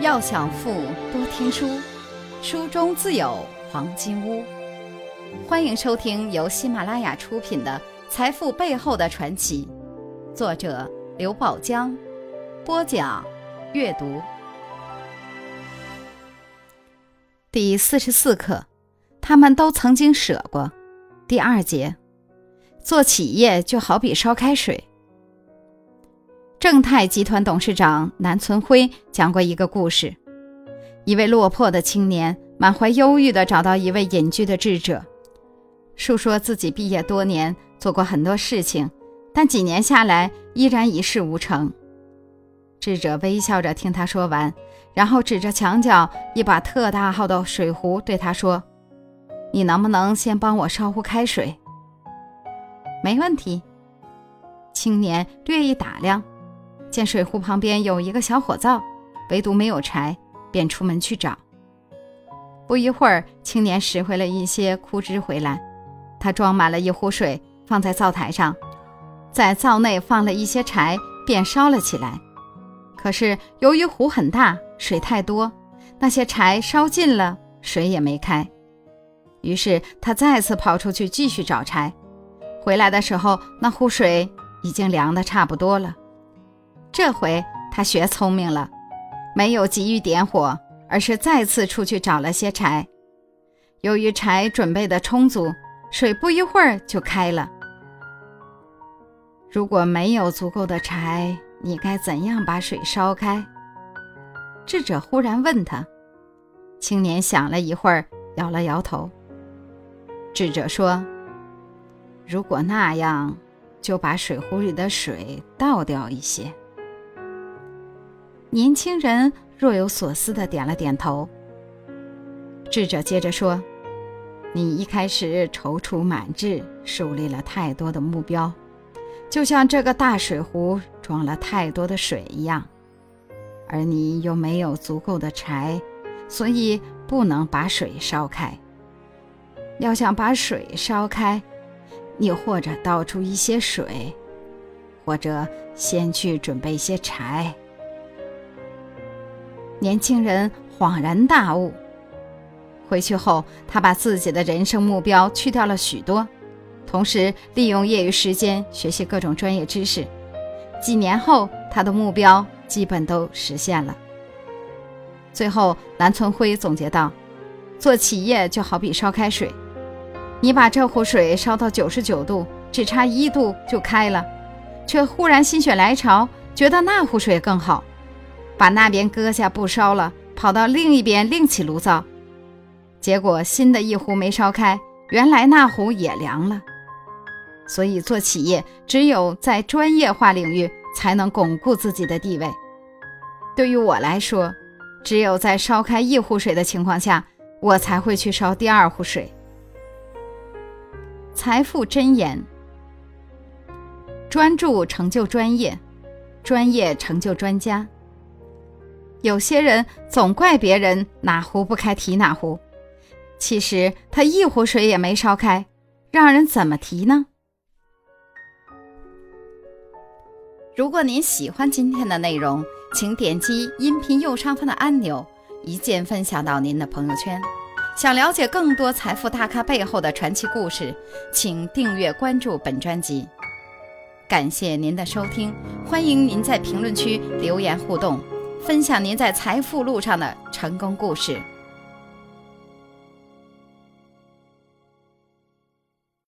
要想富，多听书，书中自有黄金屋。欢迎收听由喜马拉雅出品的《财富背后的传奇》，作者刘宝江，播讲阅读。第四十四课，他们都曾经舍过。第二节，做企业就好比烧开水。正泰集团董事长南存辉讲过一个故事：一位落魄的青年满怀忧郁地找到一位隐居的智者，述说自己毕业多年，做过很多事情，但几年下来依然一事无成。智者微笑着听他说完，然后指着墙角一把特大号的水壶对他说：“你能不能先帮我烧壶开水？”“没问题。”青年略一打量。见水壶旁边有一个小火灶，唯独没有柴，便出门去找。不一会儿，青年拾回了一些枯枝回来，他装满了一壶水，放在灶台上，在灶内放了一些柴，便烧了起来。可是由于壶很大，水太多，那些柴烧尽了，水也没开。于是他再次跑出去继续找柴，回来的时候，那壶水已经凉得差不多了。这回他学聪明了，没有急于点火，而是再次出去找了些柴。由于柴准备的充足，水不一会儿就开了。如果没有足够的柴，你该怎样把水烧开？智者忽然问他。青年想了一会儿，摇了摇头。智者说：“如果那样，就把水壶里的水倒掉一些。”年轻人若有所思地点了点头。智者接着说：“你一开始踌躇满志，树立了太多的目标，就像这个大水壶装了太多的水一样，而你又没有足够的柴，所以不能把水烧开。要想把水烧开，你或者倒出一些水，或者先去准备些柴。”年轻人恍然大悟。回去后，他把自己的人生目标去掉了许多，同时利用业余时间学习各种专业知识。几年后，他的目标基本都实现了。最后，南存辉总结道：“做企业就好比烧开水，你把这壶水烧到九十九度，只差一度就开了，却忽然心血来潮，觉得那壶水更好。”把那边搁下不烧了，跑到另一边另起炉灶，结果新的一壶没烧开，原来那壶也凉了。所以做企业，只有在专业化领域才能巩固自己的地位。对于我来说，只有在烧开一壶水的情况下，我才会去烧第二壶水。财富箴言：专注成就专业，专业成就专家。有些人总怪别人哪壶不开提哪壶，其实他一壶水也没烧开，让人怎么提呢？如果您喜欢今天的内容，请点击音频右上方的按钮，一键分享到您的朋友圈。想了解更多财富大咖背后的传奇故事，请订阅关注本专辑。感谢您的收听，欢迎您在评论区留言互动。分享您在财富路上的成功故事。